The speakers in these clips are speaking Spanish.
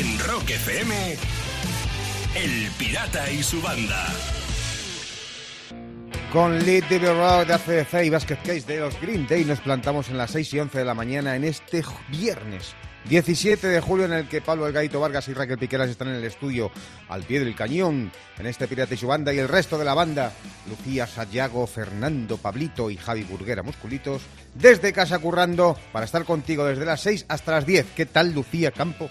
En Rock FM, El Pirata y su banda. Con Lead the Rock de ACDC y Basket Case de los Green Day nos plantamos en las 6 y 11 de la mañana en este viernes 17 de julio en el que Pablo El Gaito Vargas y Raquel Piqueras están en el estudio al pie del cañón en este Pirata y su banda y el resto de la banda Lucía Sayago, Fernando Pablito y Javi Burguera Musculitos desde casa currando para estar contigo desde las 6 hasta las 10. ¿Qué tal Lucía Campo?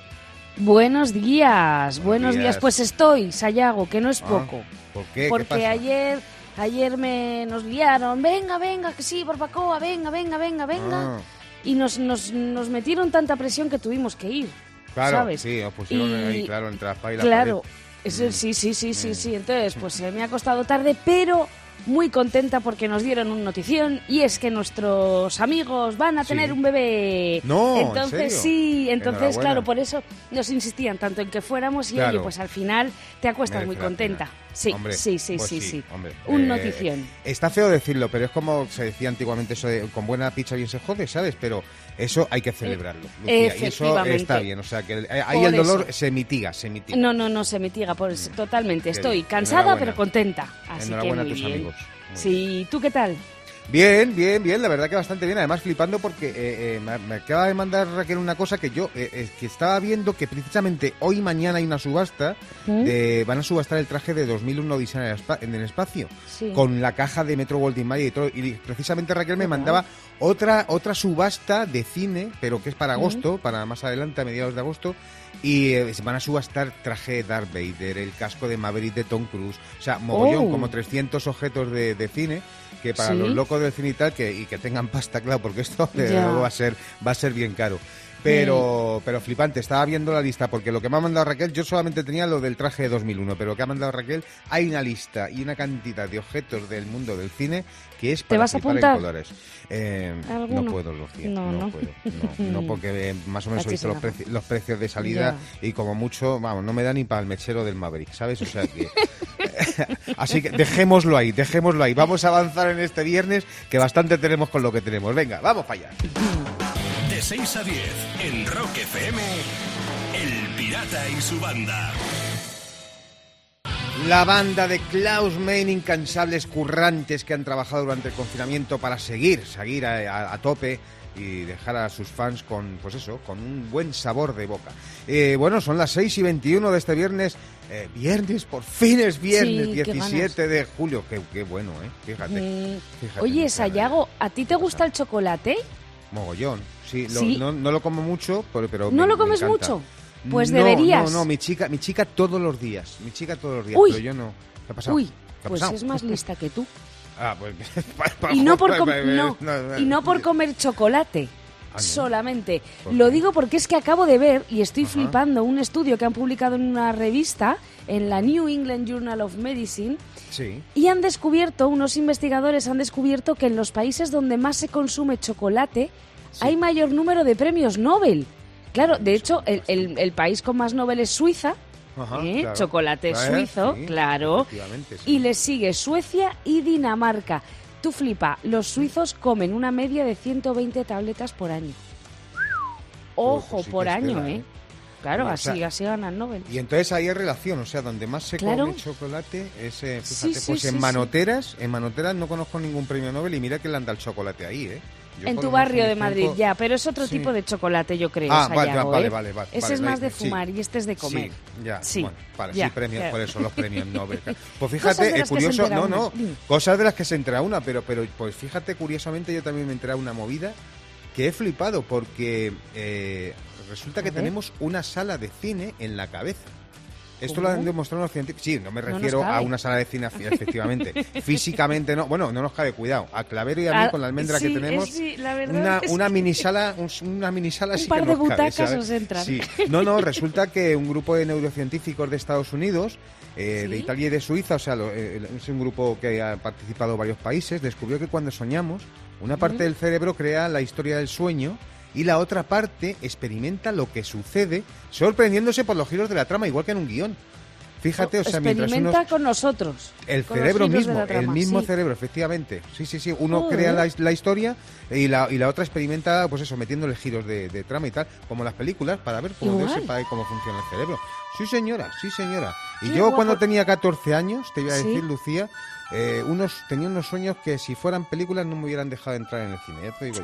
Buenos días, buenos, días. días. Pues estoy, Sayago, que no es Ah, poco. ¿Por qué? ¿Qué Porque pasa? ayer ayer me nos liaron, venga, venga, que sí, barbacoa, venga, venga, venga, venga. Ah. Y nos, nos, nos metieron tanta presión que tuvimos que ir. Claro, ¿sabes? sí, os pusieron Y- ahí, claro, entre la y la Claro, pared. eso, Mm. sí, sí, sí, sí, sí. Entonces, pues se me ha costado tarde, pero muy contenta porque nos dieron una notición y es que nuestros amigos van a Sí. tener un bebé. No, ¿en entonces serio? sí, entonces claro, por eso nos insistían tanto en que fuéramos y Claro. oye, pues al final te acuestas Merece muy contenta. Sí, Hombre, sí, sí, pues sí, sí. hombre. Un Eh, notición. Está feo decirlo, pero es como se decía antiguamente eso de con buena pizza bien se jode, ¿sabes? Pero eso hay que celebrarlo. Lucía, y eso está bien, o sea que eh, ahí Por el dolor eso. se mitiga, se mitiga. No, no, no se mitiga por eso, totalmente. Estoy bien. cansada pero contenta. Así Enhorabuena que a muy tus bien. amigos. Muy Sí, ¿tú qué tal? Bien, bien, bien, la verdad que bastante bien. Además, flipando porque eh, eh, me, me acaba de mandar Raquel una cosa que yo eh, eh, que estaba viendo que precisamente hoy y mañana hay una subasta. De, van a subastar el traje de 2001 Odisea en el, espacio. Sí. Con la caja de Metro Goldwyn Mayer y todo. Y precisamente Raquel me mandaba otra, otra subasta de cine, pero que es para agosto, para más adelante, a mediados de agosto. Y eh, se van a subastar traje de Darth Vader, el casco de Maverick de Tom Cruise. O sea, mogollón, Oh. como 300 objetos de, de cine que para Sí. los locos del cine y tal, que, y que tengan pasta, claro, porque esto luego va a ser, va a ser bien caro. Pero, pero flipante, estaba viendo la lista, porque lo que me ha mandado Raquel, yo solamente tenía lo del traje de 2001, pero lo que ha mandado Raquel, hay una lista y una cantidad de objetos del mundo del cine que es para vas a flipar en apuntar? colores. Eh, no puedo, Lucía, No, no, no. puedo. No, no, porque eh, más o menos he visto los, preci- los precios de salida y como mucho, vamos, no me da ni para el mechero del Maverick, ¿sabes? O sea que... Así que dejémoslo ahí, dejémoslo ahí. Vamos a avanzar en este viernes, que bastante tenemos con lo que tenemos. Venga, vamos para allá. De 6 a 10, en Rock FM, El Pirata y su banda. La banda de Klaus Main, incansables currantes que han trabajado durante el confinamiento para seguir, seguir a, a- a tope y dejar a sus fans con, pues eso, con un buen sabor de boca. Eh, bueno, son las 6 y 21 de este viernes. Eh, viernes, por fin es viernes, Sí, qué 17 de julio. Qué, qué bueno, ¿eh? Fíjate. Mm, fíjate, Oye, qué Sayago, ¿a ti te gusta el chocolate? Mogollón. Sí, lo- Sí. No, no lo como mucho, pero... pero ¿No me- lo me comes mucho? Pues No, deberías. No, no, mi chica, mi chica todos los días. Mi chica todos los días, Uy. pero yo no. ¿Qué ha pasado? Uy, ¿Qué ha pues pasado? es más lista que tú. Ah, pues... Y no por, com- no, no, y no por comer chocolate. Solamente. ¿Por Lo digo porque es que acabo de ver y estoy Ajá. flipando un estudio que han publicado en una revista, en la New England Journal of Medicine, Sí. y han descubierto, unos investigadores han descubierto que en los países donde más se consume chocolate hay mayor número de premios Nobel. Claro, de hecho, el, el- el país con más Nobel es Suiza, Ajá, ¿eh? claro. chocolate Eh, suizo, sí, claro, sí. y le sigue Suecia y Dinamarca. Tú flipa, los suizos comen una media de 120 tabletas por año. Ojo, pues sí por año, ¿eh? ¿eh? Claro, así, sea, así ganan Nobel. Y entonces ahí hay relación, o sea, donde más se Claro. come chocolate es, eh, fíjate, sí, pues en manoteras, en manoteras no conozco ningún premio Nobel y mira que le anda el chocolate ahí, ¿eh? Yo en tu barrio de Madrid, tiempo- ya, pero es otro Sí. tipo de chocolate, yo creo. Ah, vale, Sayago, vale, ¿eh? vale, vale, Ese vale, es más de sí. fumar y este es de comer. Sí, ya, Sí, bueno, vale, ya, sí, premios, por eso los premios Nobel. Pues fíjate, eh, curioso, no, no, cosas de las que se entera una, pero, pero pues fíjate, curiosamente yo también me he enterado una movida que he flipado porque eh, resulta que tenemos una sala de cine en la cabeza. Esto lo han demostrado los científicos. Sí, no me No refiero a cabe. una sala de cine, efectivamente. Físicamente no. Bueno, no nos cabe, cuidado. A Clavero y a mí, Ah, con la almendra sí, que tenemos, sí, la verdad una, es una que- mini sala, un- una mini sala Un sí par que de nos cabe, butacas ¿sabes? os entran. Sí. No, no, resulta que un grupo de neurocientíficos de Estados Unidos, eh, de. Italia y de Suiza, o sea, lo- eh, es un grupo que ha participado en varios países, descubrió que cuando soñamos, una parte del cerebro crea la historia del sueño y la otra parte experimenta lo que sucede, sorprendiéndose por los giros de la trama, igual que en un guion. Fíjate, o sea, mientras Experimenta unos... con nosotros. El con cerebro mismo, el mismo sí. cerebro, efectivamente. Sí, sí, sí. Uno crea la, la historia y la, y la otra experimenta, pues eso, metiéndole giros de, de trama y tal, como las películas, para ver cómo, verse, para ver cómo funciona el cerebro. Sí, señora, sí, señora. Y Qué yo guapo. cuando tenía 14 años, te iba a Sí. decir, Lucía, eh, unos, tenía unos sueños que si fueran películas no me hubieran dejado entrar en el cine, ya te digo yo.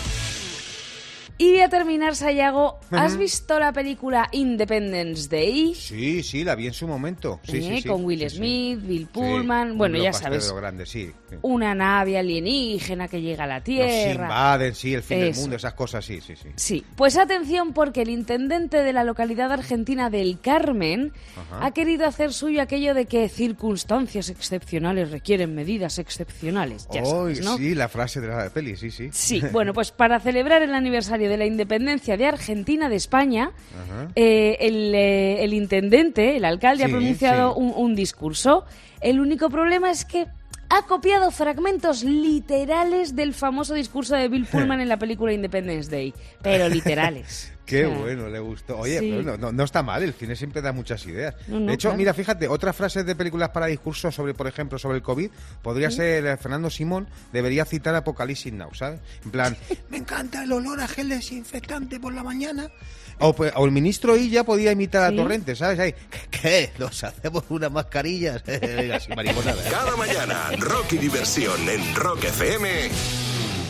Y voy a terminar, Sayago. ¿Has visto la película Independence Day? Sí, sí, la vi en su momento. Sí, Eh, sí, sí, con Will. Smith, Bill Pullman. bueno, ya sabes. de grande. Una nave alienígena que llega a la Nos Tierra. invaden, sí, el fin del mundo, esas cosas, sí, sí, sí. Sí, pues atención porque el intendente de la localidad argentina del Carmen Ajá. ha querido hacer suyo aquello de que circunstancias excepcionales requieren medidas excepcionales. Ya Ay, sabes, ¿no? Sí, la frase de la peli, sí, sí. Sí, bueno, pues para celebrar el aniversario de la independencia de Argentina de España, eh, el, eh, el intendente, el alcalde, ha pronunciado sí. un, un discurso. El único problema es que ha copiado fragmentos literales del famoso discurso de Bill Pullman en la película Independence Day, pero literales. Qué O sea, bueno, le gustó. Oye, Sí. pero no, no- no está mal, el cine siempre da muchas ideas. No, no, de hecho, claro. mira, fíjate, otras frases de películas para discursos sobre, por ejemplo, sobre el COVID, podría ser eh, Fernando Simón, debería citar Apocalipsis Now, ¿sabes? En plan, me encanta el olor a gel desinfectante por la mañana. O, pues, o el ministro Illa podía imitar Sí. a Torrente, ¿sabes? Ahí, ¿qué? ¿Nos hacemos unas mascarillas? ¿eh? Cada mañana, rock y diversión en Rock FM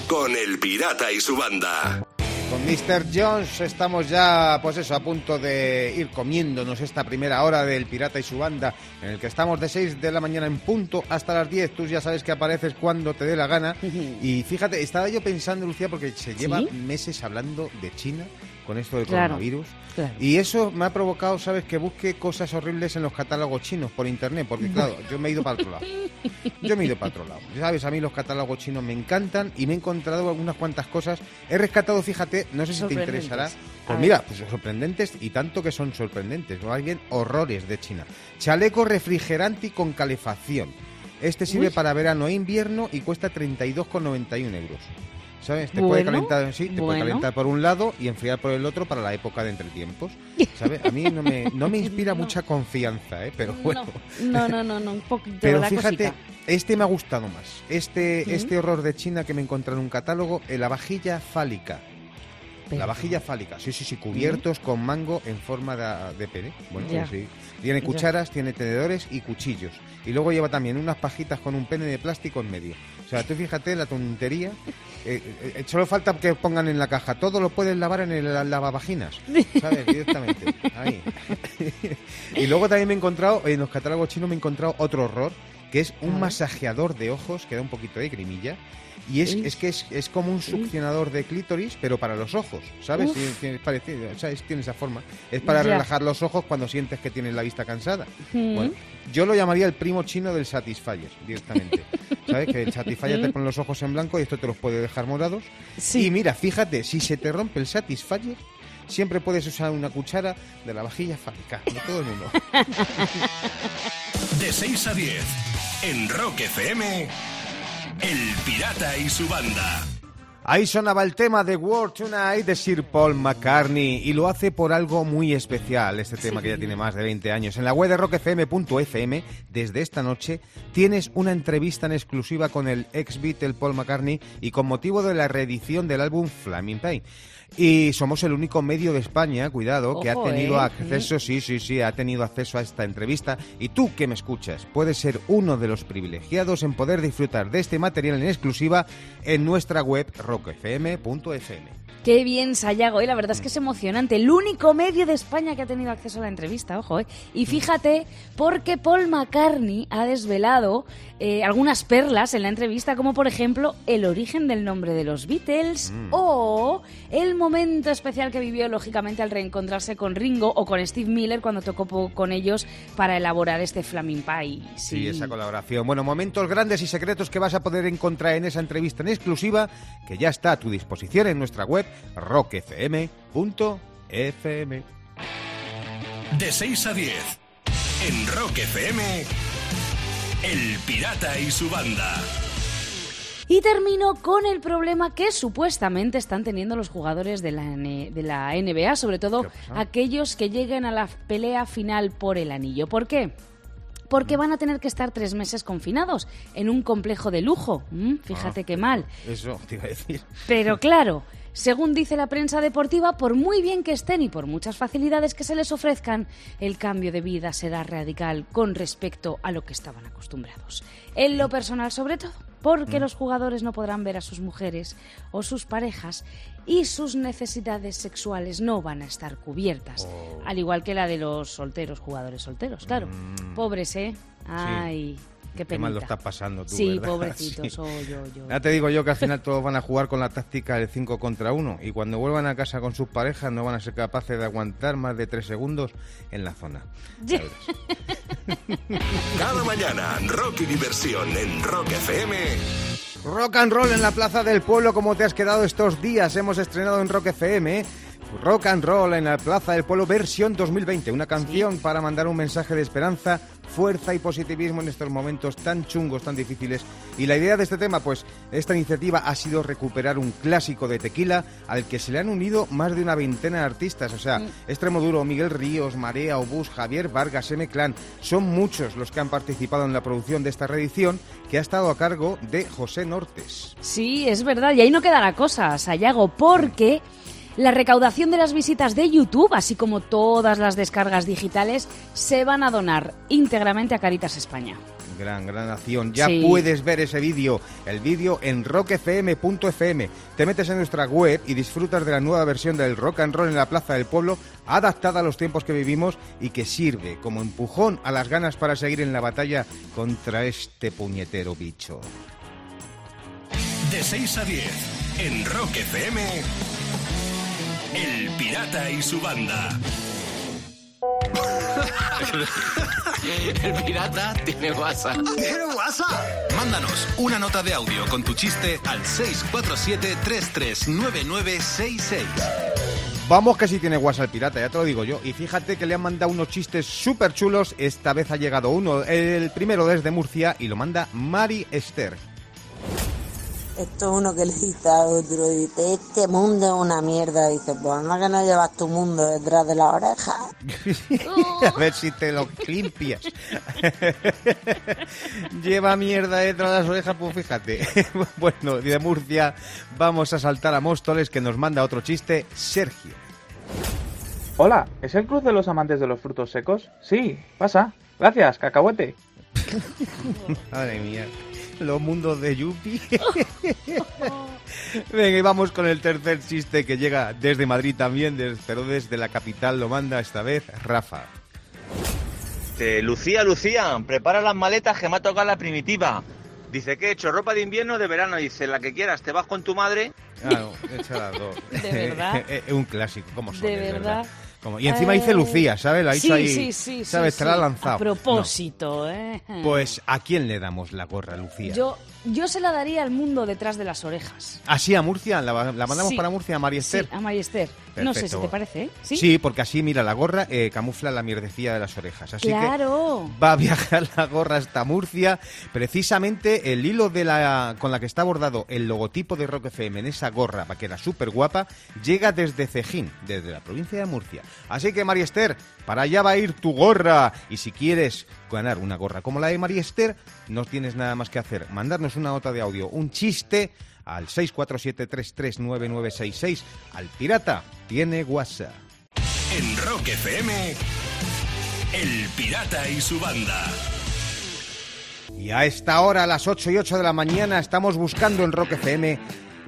con El Pirata y su banda. Con Mr. Jones estamos ya, pues eso, a punto de ir comiéndonos esta primera hora del Pirata y su banda, en el que estamos de 6 de la mañana en punto hasta las 10. Tú ya sabes que apareces cuando te dé la gana. Y fíjate, estaba yo pensando, Lucía, porque se lleva ¿Sí? meses hablando de China con esto del Claro, coronavirus. claro. Y eso me ha provocado, ¿sabes?, que busque cosas horribles en los catálogos chinos por internet, porque claro, yo me he ido para otro lado. Yo me he ido para otro lado. ¿Sabes? A mí los catálogos chinos me encantan y me he encontrado algunas cuantas cosas. He rescatado, fíjate, no sé si te interesará. Pues mira, pues sorprendentes y tanto que son sorprendentes. Hay bien horrores de China. Chaleco refrigerante con calefacción. Este sirve Uy. para verano e invierno y cuesta 32,91 euros. ¿Sabes? Te puede calentar, sí, te puede calentar por un lado y enfriar por el otro para la época de entretiempos. ¿Sabes? A mí no me, no me inspira No. mucha confianza, ¿eh? Pero bueno. No, no, no, no, un poquito Pero fíjate, cosita. este me ha gustado más. Este, ¿Mm? este horror de China que me encontré en un catálogo, la vajilla fálica. La vajilla fálica, sí, sí, sí, cubiertos con mango en forma de, de pene. Bueno, Ya. sí. Tiene Ya. cucharas, tiene tenedores y cuchillos. Y luego lleva también unas pajitas con un pene de plástico en medio. O sea, tú fíjate la tontería. Eh, eh, eh, solo falta que pongan en la caja. Todo lo puedes lavar en el la- lavavaginas. ¿Sabes? Directamente. Ahí. y luego también me he encontrado, en los catálogos chinos me he encontrado otro horror, que es un masajeador de ojos que da un poquito de grimilla. Y es, es que es, es como un succionador de clítoris, pero para los ojos, ¿sabes? Tiene, tiene- parecido, o sea, es- tiene esa forma. Es para Ya. relajar los ojos cuando sientes que tienes la vista cansada. Mm. Bueno, yo lo llamaría el primo chino del Satisfyer, directamente. ¿Sabes? Que el Satisfyer te pone los ojos en blanco y esto te los puede dejar morados. Sí. Y mira, fíjate, si se te rompe el Satisfyer, siempre puedes usar una cuchara de la vajilla fálica. De todo el mundo. De 6 a 10 en Rock FM, El Pirata y su banda. Ahí sonaba el tema de World Tonight de Sir Paul McCartney y lo hace por algo muy especial, este tema que ya tiene más de 20 años. En la web de rockfm.fm, desde esta noche, tienes una entrevista en exclusiva con el ex Beatle Paul McCartney y con motivo de la reedición del álbum Flaming Pain. Y somos el único medio de España, cuidado, que ha tenido ¿eh? acceso, sí, sí, sí, ha tenido acceso a esta entrevista. Y tú que me escuchas, puedes ser uno de los privilegiados en poder disfrutar de este material en exclusiva en nuestra web rockfm.fm. Qué bien, Sayago, ¿eh? la verdad es que es emocionante. El único medio de España que ha tenido acceso a la entrevista, ojo, ¿eh? Y fíjate, porque Paul McCartney ha desvelado eh, algunas perlas en la entrevista, como por ejemplo el origen del nombre de los Beatles o el momento especial que vivió, lógicamente, al reencontrarse con Ringo o con Steve Miller cuando tocó con ellos para elaborar este Flaming Pie. Sí, esa colaboración. Bueno, momentos grandes y secretos que vas a poder encontrar en esa entrevista en exclusiva que ya está a tu disposición en nuestra web rockfm.fm. De 6 a 10 en Rock FM, El Pirata y su banda. Y termino con el problema que supuestamente están teniendo los jugadores de la, de la NBA, sobre todo aquellos que lleguen a la pelea final por el anillo. ¿Por qué? porque van a tener que estar tres meses confinados en un complejo de lujo. Mm, fíjate ah, qué mal. Eso te iba a decir. Pero claro, según dice la prensa deportiva, por muy bien que estén y por muchas facilidades que se les ofrezcan, el cambio de vida será radical con respecto a lo que estaban acostumbrados. En lo personal, sobre todo, porque mm. los jugadores no podrán ver a sus mujeres o sus parejas y sus necesidades sexuales no van a estar cubiertas, oh. al igual que la de los solteros, jugadores solteros, claro. Mm. Pobres, ¿eh? Ay. Qué, mal lo estás pasando tú, Sí, pobrecito, soy yo, yo. Ya te digo yo que al final todos van a jugar con la táctica del 5 contra 1 y cuando vuelvan a casa con sus parejas no van a ser capaces de aguantar más de 3 segundos en la zona. Cada mañana, Rock y Diversión en Rock FM. Rock and roll en la Plaza del Pueblo, como te has quedado estos días. Hemos estrenado en Rock FM Rock and Roll en la Plaza del Pueblo versión 2020, una canción para mandar un mensaje de esperanza, fuerza y positivismo en estos momentos tan chungos, tan difíciles. Y la idea de este tema, pues esta iniciativa ha sido recuperar un clásico de tequila al que se le han unido más de una veintena de artistas, o sea, mm. Extremo Duro, Miguel Ríos, Marea, Obús, Javier Vargas, M Clan, son muchos los que han participado en la producción de esta reedición que ha estado a cargo de José Nortes. Sí, es verdad, y ahí no queda la cosa, Sayago, porque la recaudación de las visitas de YouTube, así como todas las descargas digitales, se van a donar íntegramente a Caritas España. Gran, gran acción. Ya puedes ver ese vídeo, el vídeo en rockfm.fm. Te metes en nuestra web y disfrutas de la nueva versión del rock and roll en la Plaza del Pueblo, adaptada a los tiempos que vivimos y que sirve como empujón a las ganas para seguir en la batalla contra este puñetero bicho. De 6 a 10, en Rock FM. El Pirata y su banda. El pirata tiene WhatsApp. ¿Tiene WhatsApp? Mándanos una nota de audio con tu chiste al 647-339966. Vamos que sí tiene WhatsApp el pirata, ya te lo digo yo. Y fíjate que le han mandado unos chistes súper chulos. Esta vez ha llegado uno, el primero desde Murcia, y lo manda Mari Esther. Esto es uno que le dice a otro, dice, este mundo es una mierda. Dice, pues no que no llevas tu mundo detrás de la oreja. a ver si te lo limpias. Lleva mierda detrás de las orejas, pues fíjate. bueno, de Murcia vamos a saltar a Móstoles que nos manda otro chiste, Sergio. Hola, ¿es el Cruz de los Amantes de los Frutos Secos? Sí, pasa. Gracias, cacahuete. Madre mía los mundos de Yupi. Venga, y vamos con el tercer chiste que llega desde Madrid también, pero desde la capital lo manda esta vez Rafa. Lucía, Lucía, prepara las maletas que me ha tocado la primitiva. Dice que he hecho ropa de invierno de verano. Dice, la que quieras, te vas con tu madre. Claro, echa las dos. ¿De verdad? es un clásico, como son. De verdad. Y encima dice Lucía, ¿sabes? La sí, ahí, sí, sí, ¿sabes? Te la ha lanzado. A propósito, ¿eh? Pues, ¿a quién le damos la gorra, Lucía? Yo, yo se la daría al mundo detrás de las orejas. ¿Así a Murcia? ¿La, mandamos para Murcia a Mariester? Sí, a Mariester. No sé si te parece, ¿eh? ¿Sí? porque así, mira, la gorra eh, camufla la mierdecilla de las orejas. Así claro. que va a viajar la gorra hasta Murcia. Precisamente el hilo de la con la que está bordado el logotipo de Rock FM en esa gorra, vaquera súper guapa, llega desde Cejín, desde la provincia de Murcia. Así que, Mariester, para allá va a ir tu gorra. Y si quieres ganar una gorra como la de Mariester, no tienes nada más que hacer. Mandarnos una nota de audio, un chiste al 647-339966. Al pirata tiene WhatsApp. En Rock FM, El Pirata y su banda. Y a esta hora, a las 8 y 8 de la mañana, estamos buscando en Rock FM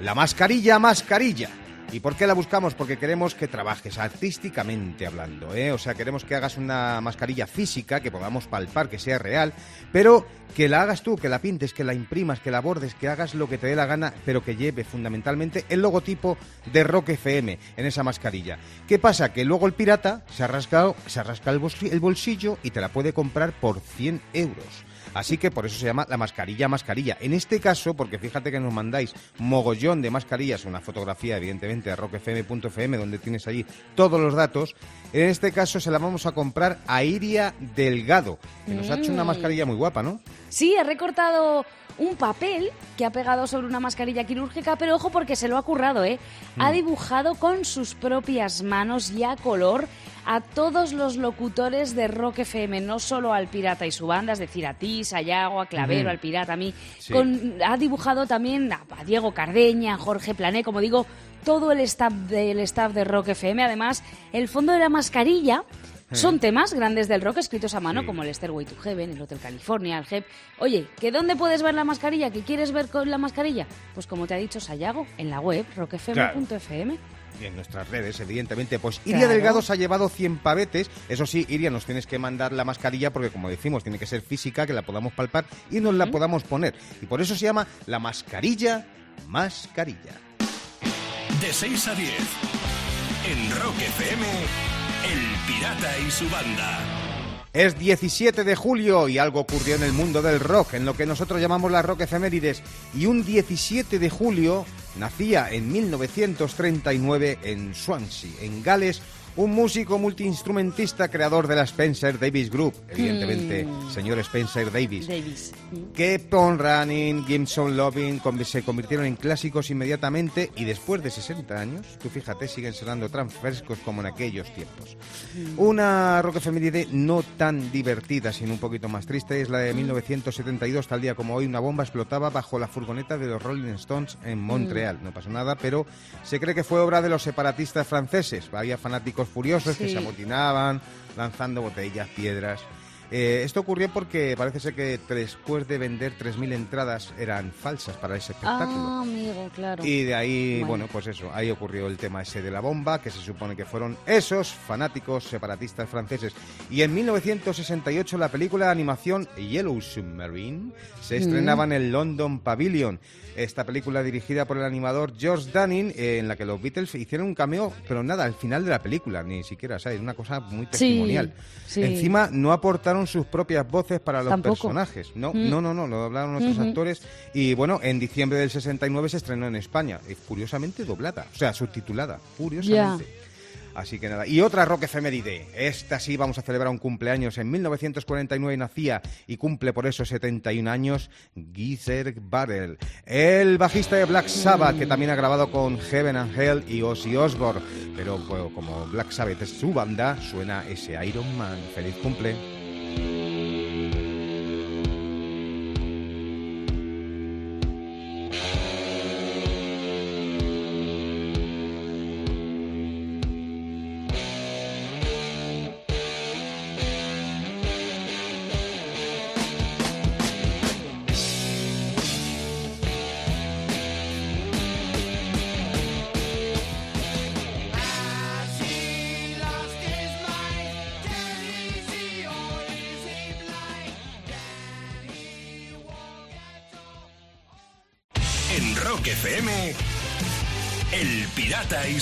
la mascarilla mascarilla ¿Y por qué la buscamos? Porque queremos que trabajes artísticamente hablando, ¿eh? O sea, queremos que hagas una mascarilla física, que podamos palpar, que sea real, pero que la hagas tú, que la pintes, que la imprimas, que la bordes, que hagas lo que te dé la gana, pero que lleve fundamentalmente el logotipo de Rock FM en esa mascarilla. ¿Qué pasa? Que luego el pirata se ha rascado, se ha rascado el bolsillo y te la puede comprar por 100 euros. Así que por eso se llama la mascarilla mascarilla. En este caso, porque fíjate que nos mandáis mogollón de mascarillas, una fotografía evidentemente a rockfm.fm donde tienes allí todos los datos, en este caso se la vamos a comprar a Iria Delgado, que nos ha hecho una mm. mascarilla muy guapa, ¿no? Sí, he recortado un papel que ha pegado sobre una mascarilla quirúrgica, pero ojo porque se lo ha currado, ¿eh? Ha Mm. dibujado con sus propias manos y a color a todos los locutores de Rock FM, no solo al Pirata y su banda, es decir, a ti, Sayago, a Clavero, al Pirata, a mí. Sí. Con- ha dibujado también a, a Diego Cardeña, a Jorge Plané, como digo, todo el staff del staff de Rock FM. Además, el fondo de la mascarilla son temas grandes del rock escritos a mano, Sí. como el Stairway to Heaven, el Hotel California, el HEP. Oye, ¿que dónde puedes ver la mascarilla? ¿Qué quieres ver con la mascarilla? Pues como te ha dicho Sayago, en la web rockfm.fm. Y en nuestras redes, evidentemente. Pues Iria Claro. Delgado se ha llevado 100 pavetes. Eso sí, Iria, nos tienes que mandar la mascarilla porque, como decimos, tiene que ser física, que la podamos palpar y nos la podamos poner. Y por eso se llama la mascarilla mascarilla. De 6 a 10. En Rock FM, Pirata y su banda. Es 17 de julio y algo ocurrió en el mundo del rock, en lo que nosotros llamamos las rock efemérides. Y un 17 de julio nacía en 1939 en Swansea, en Gales, un músico multiinstrumentista creador de la Spencer Davis Group, evidentemente, señor Spencer Davis. Davis. que Pon Running, Gibson Loving se convirtieron en clásicos inmediatamente y después de 60 años, tú fíjate, siguen sonando tan frescos como en aquellos tiempos. Una rock efeméride no tan divertida, sino un poquito más triste, es la de 1972, tal día como hoy, una bomba explotaba bajo la furgoneta de los Rolling Stones en Montreal. No pasó nada, pero se cree que fue obra de los separatistas franceses. Había fanáticos furiosos que se amotinaban, lanzando botellas, piedras. Eh, esto ocurrió porque parece ser que después de vender 3.000 entradas eran falsas para ese espectáculo. Ah, amigo, claro. Y de ahí, Bueno. bueno. pues eso, ahí ocurrió el tema ese de la bomba, que se supone que fueron esos fanáticos separatistas franceses. Y en 1968 la película de animación Yellow Submarine se estrenaba en el London Pavilion. Esta película dirigida por el animador George Dunning, eh, en la que los Beatles hicieron un cameo, pero nada, al final de la película, ni siquiera, ¿sabes? Una cosa muy testimonial. sí. Encima no aportaron sus propias voces para los Tampoco. personajes. No, Mm. no, no, no, lo otros Ujú. actores. Y bueno, en diciembre del 69 se estrenó en España. Y curiosamente doblada, o sea, subtitulada. Curiosamente. Así que nada. Y otra rock efeméride. Esta sí vamos a celebrar un cumpleaños. En 1949 nacía y cumple por eso 71 años Geezer Butler, el bajista de Black Sabbath, que también ha grabado con Heaven and Hell y Ozzy Osbourne. Pero pues, como Black Sabbath es su banda, suena ese Iron Man. Feliz cumple.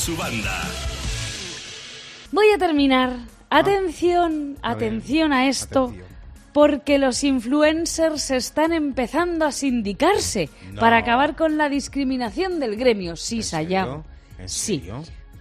Su banda. Voy a terminar. Atención, A ver, atención a esto. atención. Porque los influencers están empezando a sindicarse No. para acabar con la discriminación del gremio. Sí. ¿En Sí.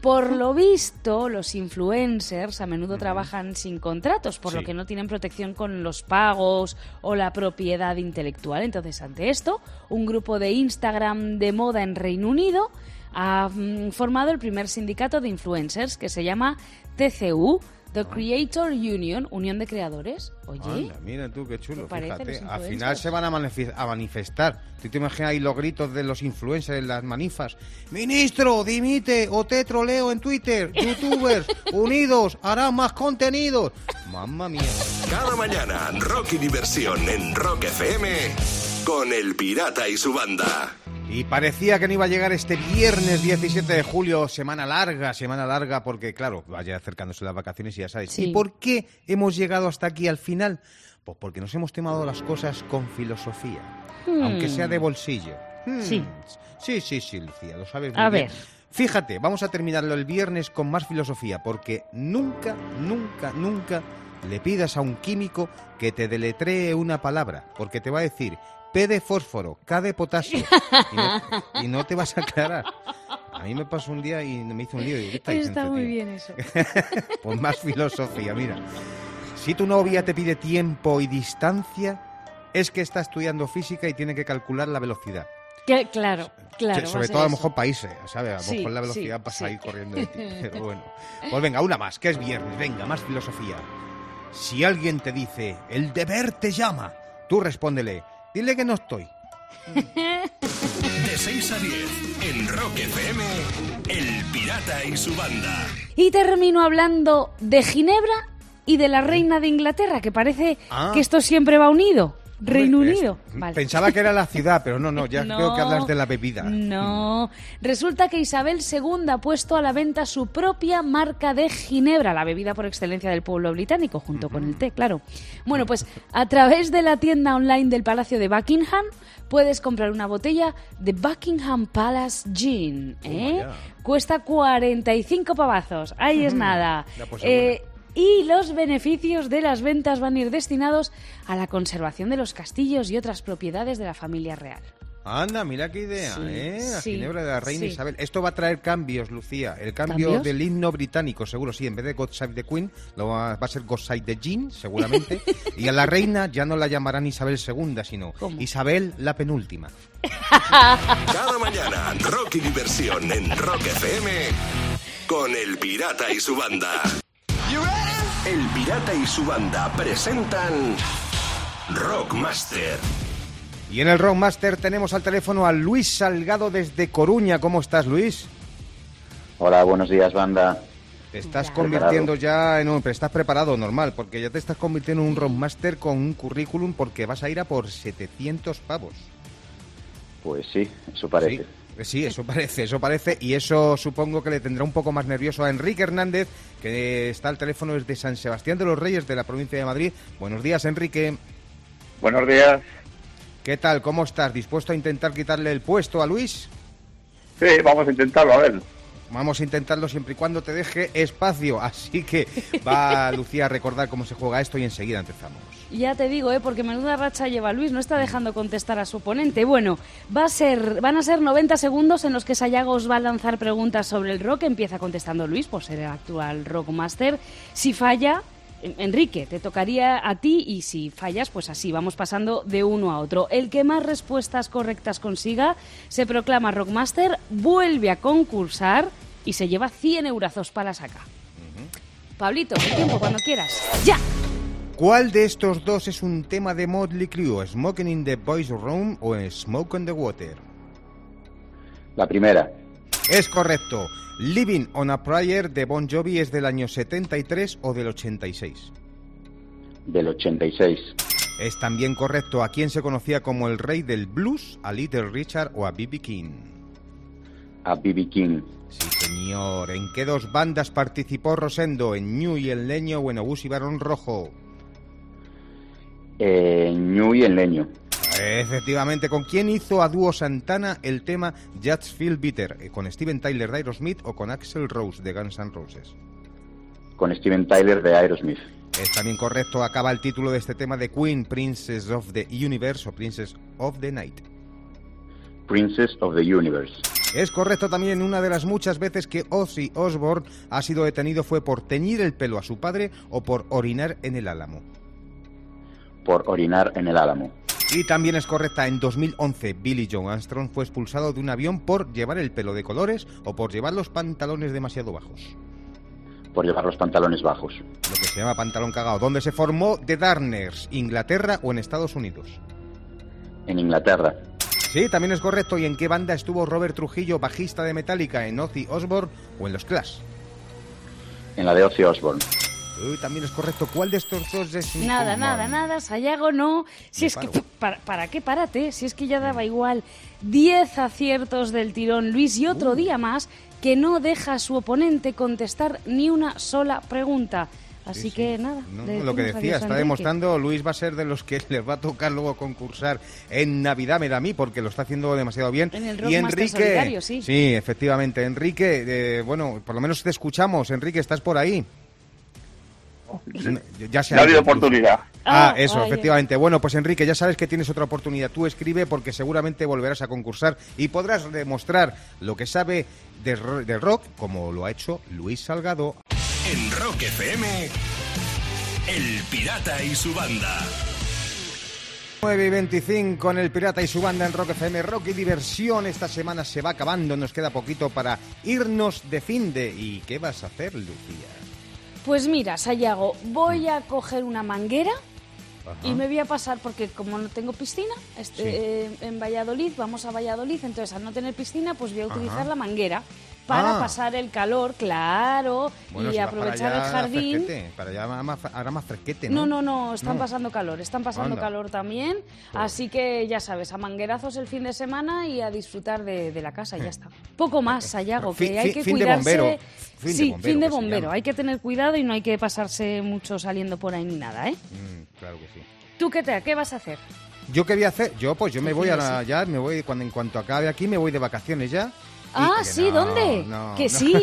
Por lo visto, los influencers a menudo trabajan sin contratos, por lo que no tienen protección con los pagos o la propiedad intelectual. Entonces, ante esto, un grupo de Instagram de moda en Reino Unido ha mm, formado el primer sindicato de influencers que se llama TCU, The Creator Union, Unión de Creadores. Oye, Anda, mira tú qué chulo, ¿Te parece fíjate. Al final se van a, a manifestar. ¿Tú te imaginas ahí los gritos de los influencers en las manifas? Ministro, dimite o te troleo en Twitter. Youtubers, unidos, harán más contenidos. Mamma mía. Cada mañana, rock y diversión en Rock FM con El Pirata y su banda. Y parecía que no iba a llegar este viernes 17 de julio, semana larga, semana larga, porque claro, vaya acercándose las vacaciones y ya sabéis. Sí. ¿Y por qué hemos llegado hasta aquí al final? Pues porque nos hemos tomado las cosas con filosofía, Hmm. aunque sea de bolsillo. Hmm. Sí. Sí, sí, sí, Lucía, lo sabes muy A bien. ver. Fíjate, vamos a terminarlo el viernes con más filosofía, porque nunca, nunca, nunca le pidas a un químico que te deletree una palabra, porque te va a decir P de fósforo, K de potasio, y no, y no te vas a aclarar. A mí me pasó un día y me hizo un lío. y digo, ¿qué está diciendo, muy tío? bien eso. Pues más filosofía, mira. Si tu novia te pide tiempo y distancia, es que está estudiando física y tiene que calcular la velocidad. Que, claro, claro. Sobre todo a lo mejor países, ¿sabes? A lo Sí, mejor la sí, velocidad pasa sí. ahí corriendo de ti. Pero bueno. Pues venga, una más, que es viernes. Venga, más filosofía. Si alguien te dice, el deber te llama, tú respóndele, dile que no estoy. De 6 a 10 en Rock FM, El Pirata y su banda. Y termino hablando de Ginebra y de la reina de Inglaterra, que parece Ah. que esto siempre va unido. Reino Hombre, Unido. es- Vale. Pensaba que era la ciudad, pero no, no, ya No, creo que hablas de la bebida. No. Resulta que Isabel II ha puesto a la venta su propia marca de Ginebra, la bebida por excelencia del pueblo británico, junto con el té, claro. Bueno, pues a través de la tienda online del Palacio de Buckingham puedes comprar una botella de Buckingham Palace Gin. ¿eh? Toma Cuesta 45 pavazos. Ahí es nada. Pues, Eh, y los beneficios de las ventas van a ir destinados a la conservación de los castillos y otras propiedades de la familia real. Anda, mira qué idea, Sí, ¿eh? La sí, ginebra de la reina sí. Isabel. Esto va a traer cambios, Lucía. El cambio ¿Cambios? del himno británico, seguro, sí. En vez de God Save the Queen, lo va, va a ser God Save the Jean, seguramente. y a la reina ya no la llamarán Isabel II, sino ¿Cómo? Isabel la penúltima. Cada mañana, rock y diversión en Rock FM con El Pirata y su banda. El Pirata y su banda presentan Rockmaster. Y en el Rockmaster tenemos al teléfono a Luis Salgado desde Coruña. ¿Cómo estás, Luis? Hola, buenos días, banda. Te estás Ya. convirtiendo ya en un... Pero estás preparado, normal, porque ya te estás convirtiendo en un Rockmaster con un currículum porque vas a ir a por 700 pavos. Pues sí, eso parece. Sí, sí, eso parece, eso parece. Y eso supongo que le tendrá un poco más nervioso a Enrique Hernández, que está al teléfono desde San Sebastián de los Reyes, de la provincia de Madrid. Buenos días, Enrique. Buenos días. ¿Qué tal? ¿Cómo estás? ¿Dispuesto a intentar quitarle el puesto a Luis? Sí, vamos a intentarlo, a ver. Vamos a intentarlo siempre y cuando te deje espacio. Así que va Lucía a recordar cómo se juega esto y enseguida empezamos. Ya te digo, ¿eh? porque menuda racha lleva Luis, no está dejando contestar a su oponente. Bueno, va a ser, van a ser 90 segundos en los que Sayago os va a lanzar preguntas sobre el rock. Empieza contestando Luis, por ser el actual Rockmaster. Si falla, Enrique, te tocaría a ti y si fallas, pues así, vamos pasando de uno a otro. El que más respuestas correctas consiga se proclama Rockmaster, vuelve a concursar y se lleva 100 eurazos para la saca. Pablito, el tiempo cuando quieras. ¡Ya! ¿Cuál de estos dos es un tema de Motley Crue? ¿Smoking in the Boys Room o Smoke on the Water? La primera. Es correcto. Living on a Prayer de Bon Jovi es del año 73 o del 86. Del 86. Es también correcto. ¿A quién se conocía como el rey del blues? ¿A Little Richard o a B.B. King? A B.B. King. Sí, señor. ¿En qué dos bandas participó Rosendo? ¿En Ñu y el Leño o en Obús y Barón Rojo? Eh, Ñu y el Leño. Efectivamente, ¿con quién hizo a dúo Santana el tema Just Feel Bitter? Eh, ¿Con Steven Tyler de Aerosmith o con Axel Rose de Guns N' Roses? Con Steven Tyler de Aerosmith. Es también correcto, acaba el título de este tema de Queen, Princess of the Universe o Princess of the Night. Princess of the Universe. Es correcto también una de las muchas veces que Ozzy Osbourne ha sido detenido fue por teñir el pelo a su padre o por orinar en el álamo. Por orinar en el álamo. Y también es correcta, en 2011 Billy Joe Armstrong fue expulsado de un avión por llevar el pelo de colores o por llevar los pantalones demasiado bajos. Por llevar los pantalones bajos. Lo que se llama pantalón cagado. ¿Dónde se formó The Darners? ¿Inglaterra o en Estados Unidos? En Inglaterra. Sí, también es correcto. ¿Y en qué banda estuvo Robert Trujillo, bajista de Metallica, en Ozzy Osbourne o en los Clash? En la de Ozzy Osbourne. Uy, también es correcto. ¿Cuál de estos dos es un Nada, nada, nada, Sayago no. Si Me es que, para, ¿para qué párate? Si es que ya daba igual. Diez aciertos del tirón, Luis, y Uh. otro día más que no deja a su oponente contestar ni una sola pregunta. Así Sí, sí. que nada. No, lo que decía, está demostrando, Luis va a ser de los que les va a tocar luego concursar en Navidad, me da a mí, porque lo está haciendo demasiado bien. En el y Enrique, solitario, sí. efectivamente, Enrique, eh, bueno, por lo menos te escuchamos, Enrique, ¿estás por ahí? Ya se No ha habido oportunidad. Ah, Ah, eso, efectivamente. Bueno, pues Enrique, ya sabes que tienes otra oportunidad. Tú escribe porque seguramente volverás a concursar y podrás demostrar lo que sabe de, ro- de rock, como lo ha hecho Luis Salgado. En Rock FM, El Pirata y su banda. 9 y 25 con el Pirata y su banda en Rock FM. Rock y diversión. Esta semana se va acabando. Nos queda poquito para irnos de fin de. ¿Y qué vas a hacer, Lucía? Pues mira, Sayago, voy a coger una manguera Ajá. y me voy a pasar, porque como no tengo piscina, este, Sí. eh, en Valladolid, vamos a Valladolid, entonces al no tener piscina, pues voy a utilizar Ajá. la manguera para Ah. pasar el calor, claro, Bueno, y si aprovechar el jardín. fresquete, para allá más, ahora más fresquete, No, ¿no? no, no, están No. pasando calor, están pasando Anda. calor también. Así que ya sabes, a manguerazos el fin de semana y a disfrutar de, de la casa, y ya está. Poco más, Sayago, que Fin- hay que fin de cuidarse. bombero. Fin de sí, bombero, fin de bombero. Hay que tener cuidado y no hay que pasarse mucho saliendo por ahí ni nada, ¿eh? Mm, claro que sí. ¿Tú qué, te, qué vas a hacer? ¿Yo qué voy a hacer? Yo, pues yo me ¿Qué voy a la, ya, me voy, cuando en cuanto acabe aquí, me voy de vacaciones ya. Ah, sí, no, ¿dónde? no, que no. sí.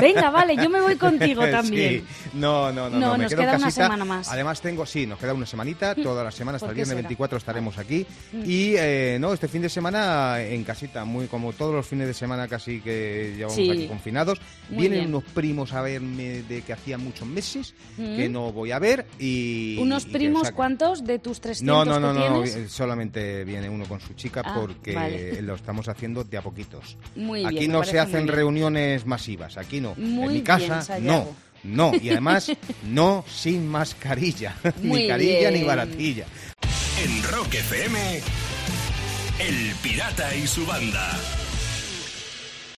Venga, vale, yo me voy contigo también. Sí. No, no, no, No, no, me nos quedo queda una casita. semana más. Además tengo, sí, nos queda una semanita, toda la semana hasta ¿Por el viernes será? 24 estaremos aquí. Mm. Y eh, no, este fin de semana en casita, muy como todos los fines de semana casi que llevamos Sí. aquí confinados. Muy Vienen bien. unos primos a verme de que hacía muchos meses Mm. que no voy a ver y ¿Unos y primos cuántos de tus 300 no, no, no, que no, tienes? eh, solamente viene uno con su chica Ah, porque vale. lo estamos haciendo de a poquitos. Muy Aquí bien, no se hacen reuniones masivas, aquí no. en mi casa no, no. Y además no sin mascarilla, ni carilla ni baratilla. En Rock FM, El Pirata y su banda.